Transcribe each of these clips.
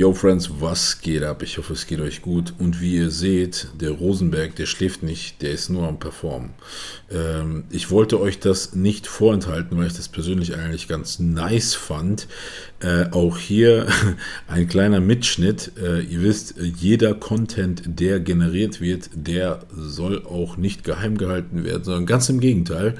Yo Friends, was geht ab? Ich hoffe, es geht euch gut. Und wie ihr seht, der Rosenberg, der schläft nicht, der ist nur am Performen. Ähm, ich wollte euch das nicht vorenthalten, weil ich das persönlich eigentlich ganz nice fand. Äh, auch hier ein kleiner Mitschnitt. Äh, ihr wisst, jeder Content, der generiert wird, der soll auch nicht geheim gehalten werden, sondern ganz im Gegenteil,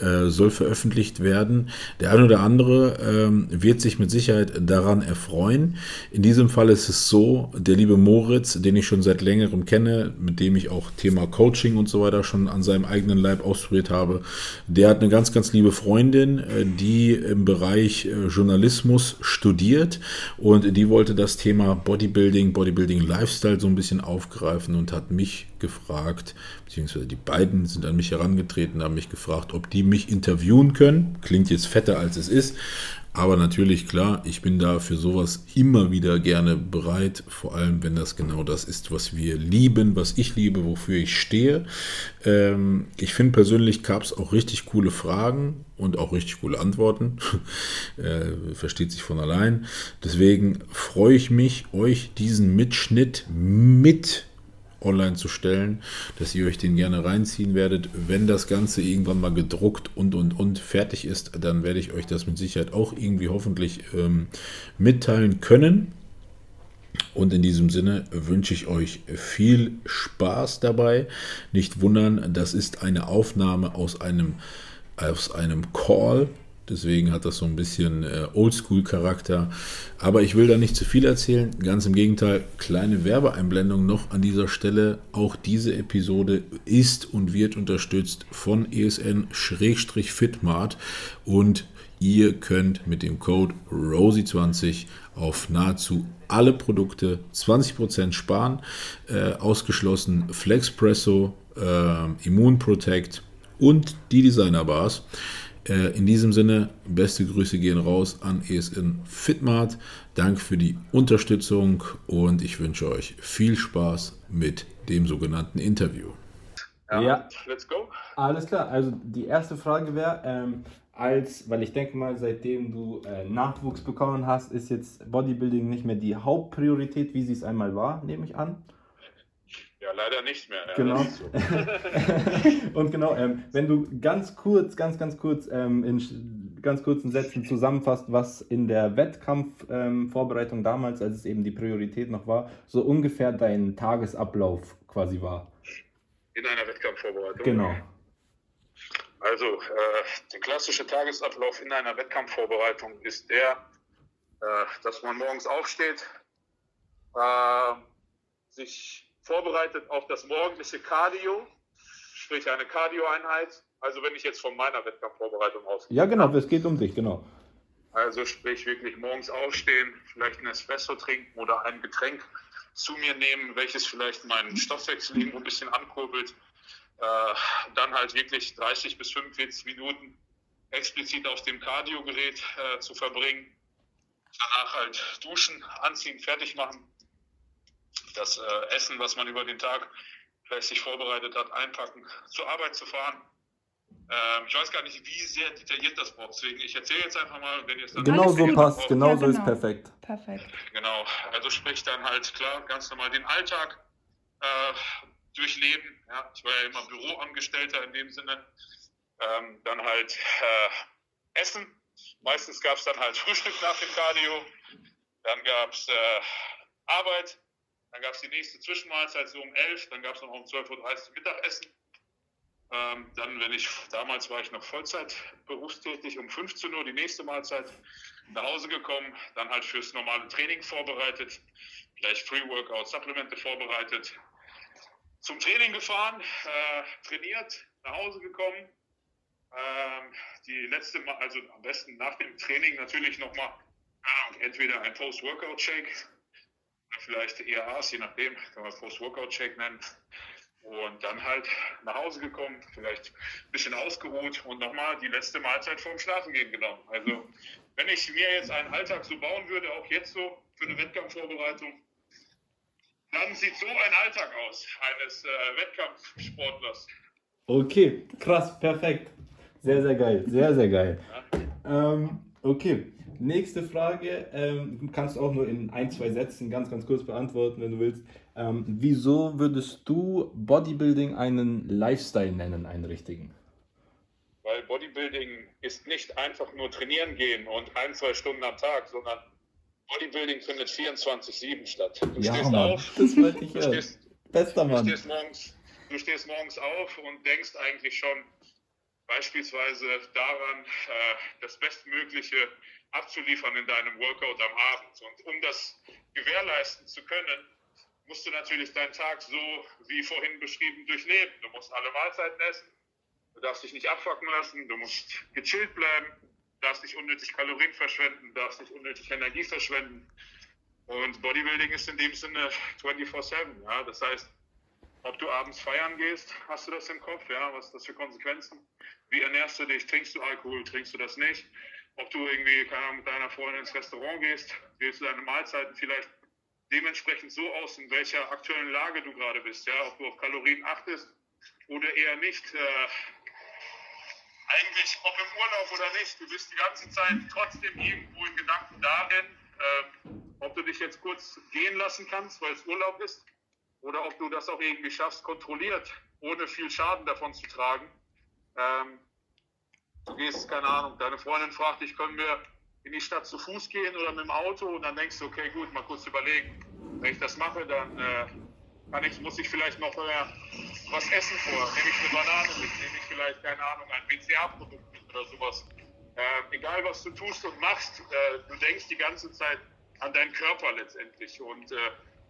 äh, soll veröffentlicht werden. Der eine oder andere ähm, wird sich mit Sicherheit daran erfreuen. In diesem Fall ist es so, der liebe Moritz, den ich schon seit längerem kenne, mit dem ich auch Thema Coaching und so weiter schon an seinem eigenen Leib ausprobiert habe, der hat eine ganz, ganz liebe Freundin, äh, die im Bereich äh, Journalismus studiert und die wollte das Thema Bodybuilding, Bodybuilding Lifestyle so ein bisschen aufgreifen und hat mich gefragt, beziehungsweise die beiden sind an mich herangetreten, haben mich gefragt, ob die mich interviewen können. Klingt jetzt fetter als es ist, aber natürlich, klar, ich bin da für sowas immer wieder gerne bereit, vor allem wenn das genau das ist, was wir lieben, was ich liebe, wofür ich stehe. Ähm, ich finde persönlich gab es auch richtig coole Fragen und auch richtig coole Antworten. äh, versteht sich von allein. Deswegen freue ich mich, euch diesen Mitschnitt mit online zu stellen, dass ihr euch den gerne reinziehen werdet. Wenn das Ganze irgendwann mal gedruckt und und und fertig ist, dann werde ich euch das mit Sicherheit auch irgendwie hoffentlich ähm, mitteilen können. Und in diesem Sinne wünsche ich euch viel Spaß dabei. Nicht wundern, das ist eine Aufnahme aus einem, aus einem Call Deswegen hat das so ein bisschen äh, Oldschool-Charakter. Aber ich will da nicht zu viel erzählen. Ganz im Gegenteil, kleine Werbeeinblendung noch an dieser Stelle. Auch diese Episode ist und wird unterstützt von ESN-Fitmart. Und ihr könnt mit dem Code ROSI20 auf nahezu alle Produkte 20% sparen. Äh, ausgeschlossen Flexpresso, äh, Immun Protect und die Designer Bars. Äh, in diesem Sinne, beste Grüße gehen raus an ESN Fitmart. Dank für die Unterstützung und ich wünsche euch viel Spaß mit dem sogenannten Interview. Ja, ja. let's go. Alles klar. Also die erste Frage wäre, ähm, als, weil ich denke mal, seitdem du äh, Nachwuchs bekommen hast, ist jetzt Bodybuilding nicht mehr die Hauptpriorität, wie sie es einmal war, nehme ich an. Ja, leider nicht mehr. Ja, genau. So. und genau, ähm, wenn du ganz kurz, ganz, ganz kurz ähm, in ganz kurzen Sätzen zusammenfasst, was in der Wettkampfvorbereitung ähm, damals, als es eben die Priorität noch war, so ungefähr dein Tagesablauf quasi war. In einer Wettkampfvorbereitung? Genau. Also, äh, der klassische Tagesablauf in einer Wettkampfvorbereitung ist der, äh, dass man morgens aufsteht, äh, sich vorbereitet auf das morgendliche Cardio, sprich eine Cardio-Einheit. Also wenn ich jetzt von meiner Wettkampfvorbereitung ausgehe. Ja, genau, es geht um dich, genau. Also sprich wirklich morgens aufstehen, vielleicht ein Espresso trinken oder ein Getränk zu mir nehmen, welches vielleicht meinen Stoffwechsel irgendwo ein bisschen ankurbelt. Äh, dann halt wirklich 30 bis 45 Minuten explizit auf dem Cardio-Gerät äh, zu verbringen. Danach halt duschen, anziehen, fertig machen das äh, Essen, was man über den Tag vielleicht sich vorbereitet hat, einpacken, zur Arbeit zu fahren. Ähm, ich weiß gar nicht, wie sehr detailliert das braucht. Deswegen, ich erzähle jetzt einfach mal, wenn ihr es dann Genau so passt, genau ja, so genau. ist perfekt. Perfekt. Genau, also sprich dann halt klar, ganz normal den Alltag äh, durchleben. Ja, ich war ja immer Büroangestellter in dem Sinne. Ähm, dann halt äh, Essen. Meistens gab es dann halt Frühstück nach dem Cardio. Dann gab es äh, Arbeit, dann gab es die nächste Zwischenmahlzeit so um 11, dann gab es noch um 12.30 Uhr Mittagessen. Ähm, dann, wenn ich, damals war ich noch Vollzeit berufstätig, um 15 Uhr die nächste Mahlzeit nach Hause gekommen, dann halt fürs normale Training vorbereitet, vielleicht Free-Workout, Supplemente vorbereitet, zum Training gefahren, äh, trainiert, nach Hause gekommen. Ähm, die letzte Mal, also am besten nach dem Training natürlich nochmal, äh, entweder ein Post-Workout-Shake vielleicht ERAs, je nachdem, kann man Post-Workout-Check nennen. Und dann halt nach Hause gekommen, vielleicht ein bisschen ausgeruht und nochmal die letzte Mahlzeit vorm Schlafengehen genommen. Also wenn ich mir jetzt einen Alltag so bauen würde, auch jetzt so für eine Wettkampfvorbereitung, dann sieht so ein Alltag aus eines äh, Wettkampfsportlers. Okay, krass, perfekt. Sehr, sehr geil, sehr, sehr geil. Ja. Ähm, okay, nächste Frage. Ähm, kannst du auch nur in ein, zwei Sätzen ganz, ganz kurz beantworten, wenn du willst. Ähm, wieso würdest du Bodybuilding einen Lifestyle nennen, einen richtigen? Weil Bodybuilding ist nicht einfach nur trainieren gehen und ein, zwei Stunden am Tag, sondern Bodybuilding findet 24-7 statt. Du ja, stehst Mann, auf, das wollte ich du stehst, Bester Mann. Du stehst, morgens, du stehst morgens auf und denkst eigentlich schon beispielsweise daran, äh, das Bestmögliche abzuliefern in deinem Workout am Abend. Und um das gewährleisten zu können, musst du natürlich deinen Tag so wie vorhin beschrieben durchleben. Du musst alle Mahlzeiten essen, du darfst dich nicht abfacken lassen, du musst gechillt bleiben, darfst nicht unnötig Kalorien verschwenden, darfst nicht unnötig Energie verschwenden. Und Bodybuilding ist in dem Sinne 24-7. Ja? Das heißt, ob du abends feiern gehst, hast du das im Kopf, ja, was ist das für Konsequenzen? Wie ernährst du dich? Trinkst du Alkohol? Trinkst du das nicht? Ob du irgendwie, keine Ahnung, mit deiner Freundin ins Restaurant gehst, wählst du deine Mahlzeiten vielleicht dementsprechend so aus, in welcher aktuellen Lage du gerade bist, ja, ob du auf Kalorien achtest oder eher nicht. Äh, eigentlich, ob im Urlaub oder nicht, du bist die ganze Zeit trotzdem irgendwo in Gedanken darin, äh, ob du dich jetzt kurz gehen lassen kannst, weil es Urlaub ist, oder ob du das auch irgendwie schaffst, kontrolliert, ohne viel Schaden davon zu tragen. Ähm, du gehst, keine Ahnung, deine Freundin fragt dich, können wir in die Stadt zu Fuß gehen oder mit dem Auto und dann denkst du, okay, gut, mal kurz überlegen. Wenn ich das mache, dann äh, kann ich, muss ich vielleicht noch äh, was essen vor. Nehme ich eine Banane mit, nehme ich vielleicht, keine Ahnung, ein BCA-Produkt mit oder sowas. Äh, egal, was du tust und machst, äh, du denkst die ganze Zeit an deinen Körper letztendlich. Und äh,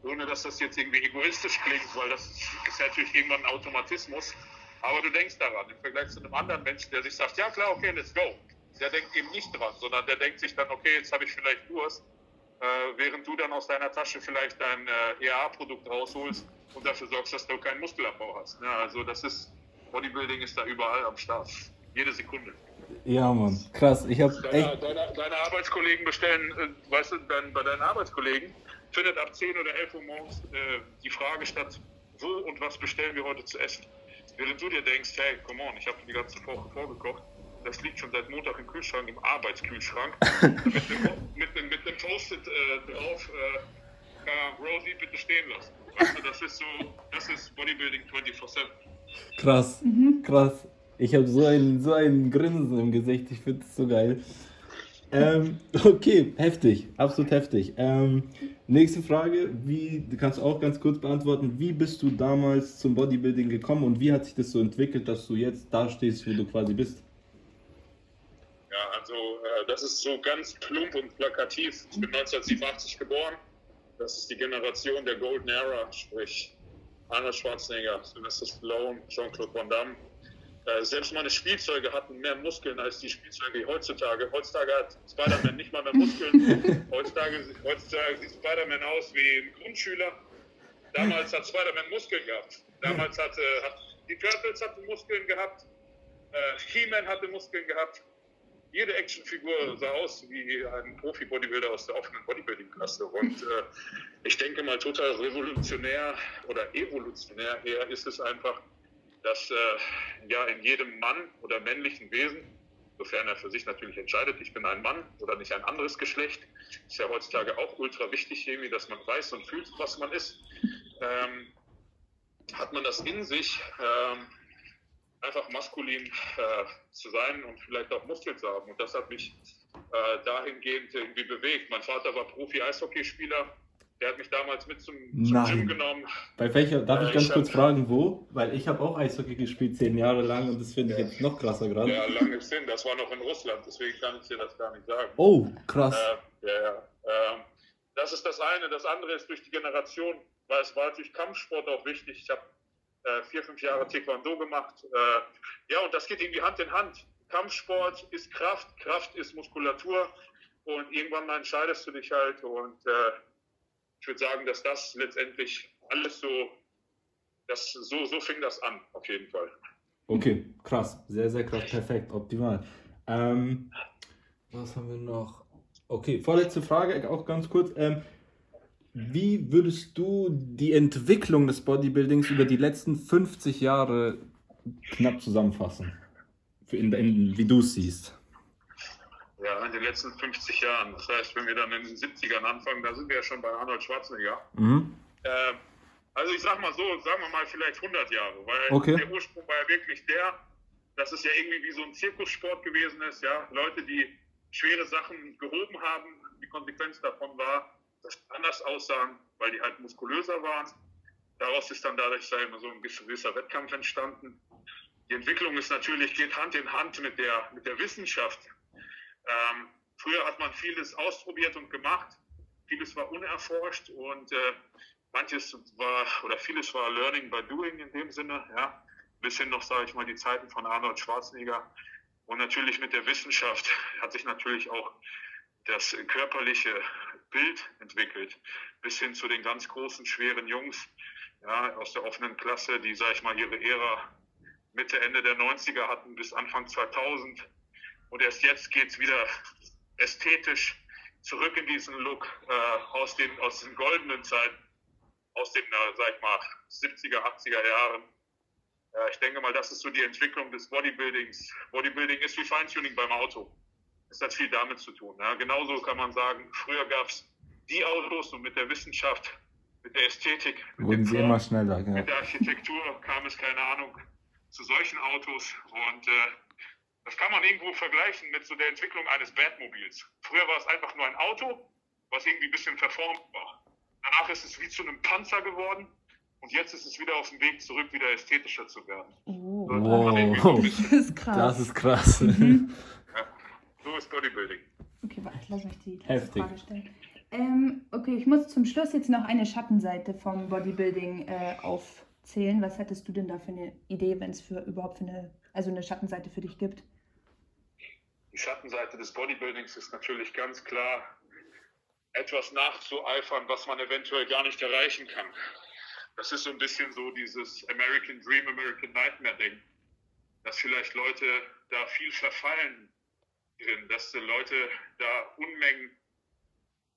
ohne dass das jetzt irgendwie egoistisch klingt, weil das ist natürlich irgendwann ein Automatismus. Aber du denkst daran im Vergleich zu einem anderen Menschen, der sich sagt, ja klar, okay, let's go der denkt eben nicht dran, sondern der denkt sich dann, okay, jetzt habe ich vielleicht Durst, äh, während du dann aus deiner Tasche vielleicht dein äh, EA-Produkt rausholst und dafür sorgst, dass du keinen Muskelabbau hast. Ja, also das ist, Bodybuilding ist da überall am Start. Jede Sekunde. Ja, Mann, krass. Ich habe deine, deine, deine, Arbeitskollegen bestellen, äh, weißt du, dein, bei deinen Arbeitskollegen findet ab 10 oder 11 Uhr morgens äh, die Frage statt, wo und was bestellen wir heute zu essen? Während du dir denkst, hey, come on, ich habe die ganze Woche vorgekocht, das liegt schon seit Montag im Kühlschrank, im Arbeitskühlschrank, mit einem, mit einem, mit einem Post-it äh, drauf, äh, Rosie bitte stehen lassen. Weißt du, das ist so, das ist Bodybuilding 24-7. Krass, mhm. krass. Ich habe so ein, so ein Grinsen im Gesicht, ich finde es so geil. Ähm, okay, heftig, absolut heftig. Ähm, nächste Frage, wie, du kannst auch ganz kurz beantworten, wie bist du damals zum Bodybuilding gekommen und wie hat sich das so entwickelt, dass du jetzt da stehst, wo du quasi bist? Ja, also äh, das ist so ganz plump und plakativ. Ich bin 1987 geboren. Das ist die Generation der Golden Era, sprich Arnold Schwarzenegger, Sylvester Stallone, Jean-Claude Van Damme. Äh, selbst meine Spielzeuge hatten mehr Muskeln als die Spielzeuge heutzutage. Heutzutage hat Spider-Man nicht mal mehr Muskeln. Heutzutage, heutzutage sieht Spider-Man aus wie ein Grundschüler. Damals hat Spider-Man Muskeln gehabt. Damals hatte, hat die Turtles hatten Muskeln gehabt. Äh, He-Man hatte Muskeln gehabt jede Actionfigur sah aus wie ein Profi-Bodybuilder aus der offenen Bodybuilding-Klasse. Und äh, ich denke mal, total revolutionär oder evolutionär eher ist es einfach, dass äh, ja in jedem Mann oder männlichen Wesen, sofern er für sich natürlich entscheidet, ich bin ein Mann oder nicht ein anderes Geschlecht, ist ja heutzutage auch ultra wichtig, irgendwie, dass man weiß und fühlt, was man ist, ähm, hat man das in sich. Ähm, einfach maskulin äh, zu sein und vielleicht auch Muskeln zu haben. Und das hat mich äh, dahingehend irgendwie bewegt. Mein Vater war Profi-Eishockeyspieler. Der hat mich damals mit zum, zum Gym genommen. Bei welcher, darf ich äh, ganz ich kurz hab, fragen, wo? Weil ich habe auch Eishockey gespielt, zehn Jahre lang und das finde ich jetzt noch krasser gerade. Ja, lange Sinn. Das war noch in Russland, deswegen kann ich dir das gar nicht sagen. Oh, krass. Äh, ja, ja. Ähm, das ist das eine. Das andere ist durch die Generation, weil es war natürlich Kampfsport auch wichtig. Ich habe äh, vier, fünf Jahre Taekwondo gemacht. Äh, ja, und das geht irgendwie Hand in Hand. Kampfsport ist Kraft, Kraft ist Muskulatur und irgendwann mal entscheidest du dich halt und äh, ich würde sagen, dass das letztendlich alles so, das, so, so fing das an, auf jeden Fall. Okay, krass. Sehr, sehr krass. Perfekt. Optimal. Ähm, was haben wir noch? Okay, vorletzte Frage, auch ganz kurz. Ähm, wie würdest du die Entwicklung des Bodybuildings über die letzten 50 Jahre knapp zusammenfassen? In, in, wie du es siehst. Ja, in den letzten 50 Jahren. Das heißt, wenn wir dann in den 70ern anfangen, da sind wir ja schon bei Arnold Schwarzenegger. Mhm. Äh, also ich sag mal so, sagen wir mal vielleicht 100 Jahre, weil Okay. der Ursprung war ja wirklich der, dass es ja irgendwie wie so ein Zirkussport gewesen ist, ja, Leute, die schwere Sachen gehoben haben, die Konsequenz davon war, dass sie anders aussahen, weil die halt muskulöser waren. Daraus ist dann dadurch ich mal, so ein gewisser Wettkampf entstanden. Die Entwicklung ist natürlich, geht Hand in Hand mit der, mit der Wissenschaft. Ähm, früher hat man vieles ausprobiert und gemacht, vieles war unerforscht und äh, manches war oder vieles war Learning by Doing in dem Sinne, ja, bis hin noch, sage ich mal, die Zeiten von Arnold Schwarzenegger. Und natürlich mit der Wissenschaft hat sich natürlich auch das körperliche Bild entwickelt, bis hin zu den ganz großen, schweren Jungs ja, aus der offenen Klasse, die, sage ich mal, ihre Ära Mitte, Ende der 90er hatten bis Anfang 2000 und erst jetzt geht's wieder ästhetisch zurück in diesen Look äh, aus, den, aus den goldenen Zeiten, aus den, äh, sag ich mal, 70er, 80er Jahren. Äh, ich denke mal, das ist so die Entwicklung des Bodybuildings. Bodybuilding ist wie Feintuning beim Auto. Es hat viel damit zu tun. Ja. Genauso kann man sagen, früher gab es die Autos und mit der Wissenschaft, mit der Ästhetik, mit Wurden den sie Formen, immer schneller. mit Ja. der Architektur kam es, keine Ahnung, zu solchen Autos. Und äh, das kann man irgendwo vergleichen mit so der Entwicklung eines Batmobils. Früher war es einfach nur ein Auto, was irgendwie ein bisschen verformt war. Danach ist es wie zu einem Panzer geworden. Und jetzt ist es wieder auf dem Weg zurück, wieder ästhetischer zu werden. Oh, Wow. das ist krass. Das ist krass. So ist Bodybuilding. Okay, warte, lass mich die Heftig. Frage stellen. Ähm, okay, ich muss zum Schluss jetzt noch eine Schattenseite vom Bodybuilding äh, aufzählen. Was hättest du denn da für eine Idee, wenn es für überhaupt für eine, also eine Schattenseite für dich gibt? Die Schattenseite des Bodybuildings ist natürlich ganz klar, etwas nachzueifern, was man eventuell gar nicht erreichen kann. Das ist so ein bisschen so dieses American Dream, American Nightmare Ding, dass vielleicht Leute da viel verfallen drin, dass Leute da Unmengen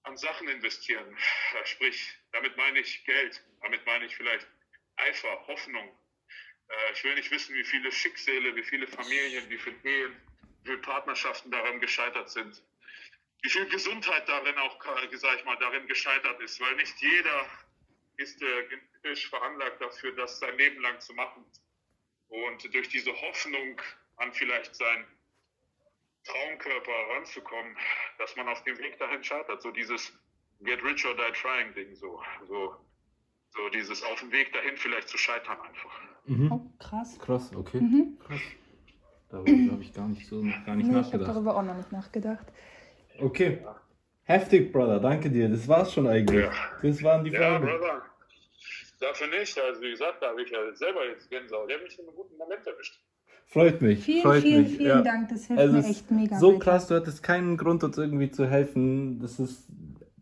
an Sachen investieren. Sprich, damit meine ich Geld, damit meine ich vielleicht Eifer, Hoffnung. Äh, Ich will nicht wissen, wie viele Schicksale, wie viele Familien, wie viele Ehen, wie viele Partnerschaften daran gescheitert sind. Wie viel Gesundheit darin auch, äh, sag ich mal, darin gescheitert ist, weil nicht jeder ist äh, genetisch veranlagt dafür, das sein Leben lang zu machen. Und durch diese Hoffnung an vielleicht seinen Traumkörper ranzukommen, dass man auf dem Weg dahin scheitert. So dieses Get rich or die trying Ding, so, so, so dieses auf dem Weg dahin vielleicht zu scheitern einfach. Mhm. Oh, krass. Krass, okay. Mhm. Krass. Darüber habe ich gar nicht so noch gar nicht Nee, ich habe nachgedacht. darüber auch noch nicht nachgedacht. Okay. Heftig, Brother. Danke dir. Das war's schon eigentlich. Ja. Das waren die Ja, Fragen. Brother. Dafür nicht. Also wie gesagt, da habe ich ja selber jetzt Gänsehaut. Der hat mich in einem guten Moment erwischt. Freut mich. Vielen, freut vielen, mich. vielen ja. Dank. Das hilft Also mir es echt mega. So weiter. krass, du hattest keinen Grund, uns irgendwie zu helfen. Das ist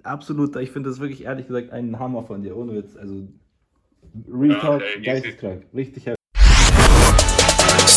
absolut, ich finde das wirklich ehrlich gesagt ein Hammer von dir, ohne Witz. Also, Retalk, Ja, easy. geisteskrank. Richtig heftig.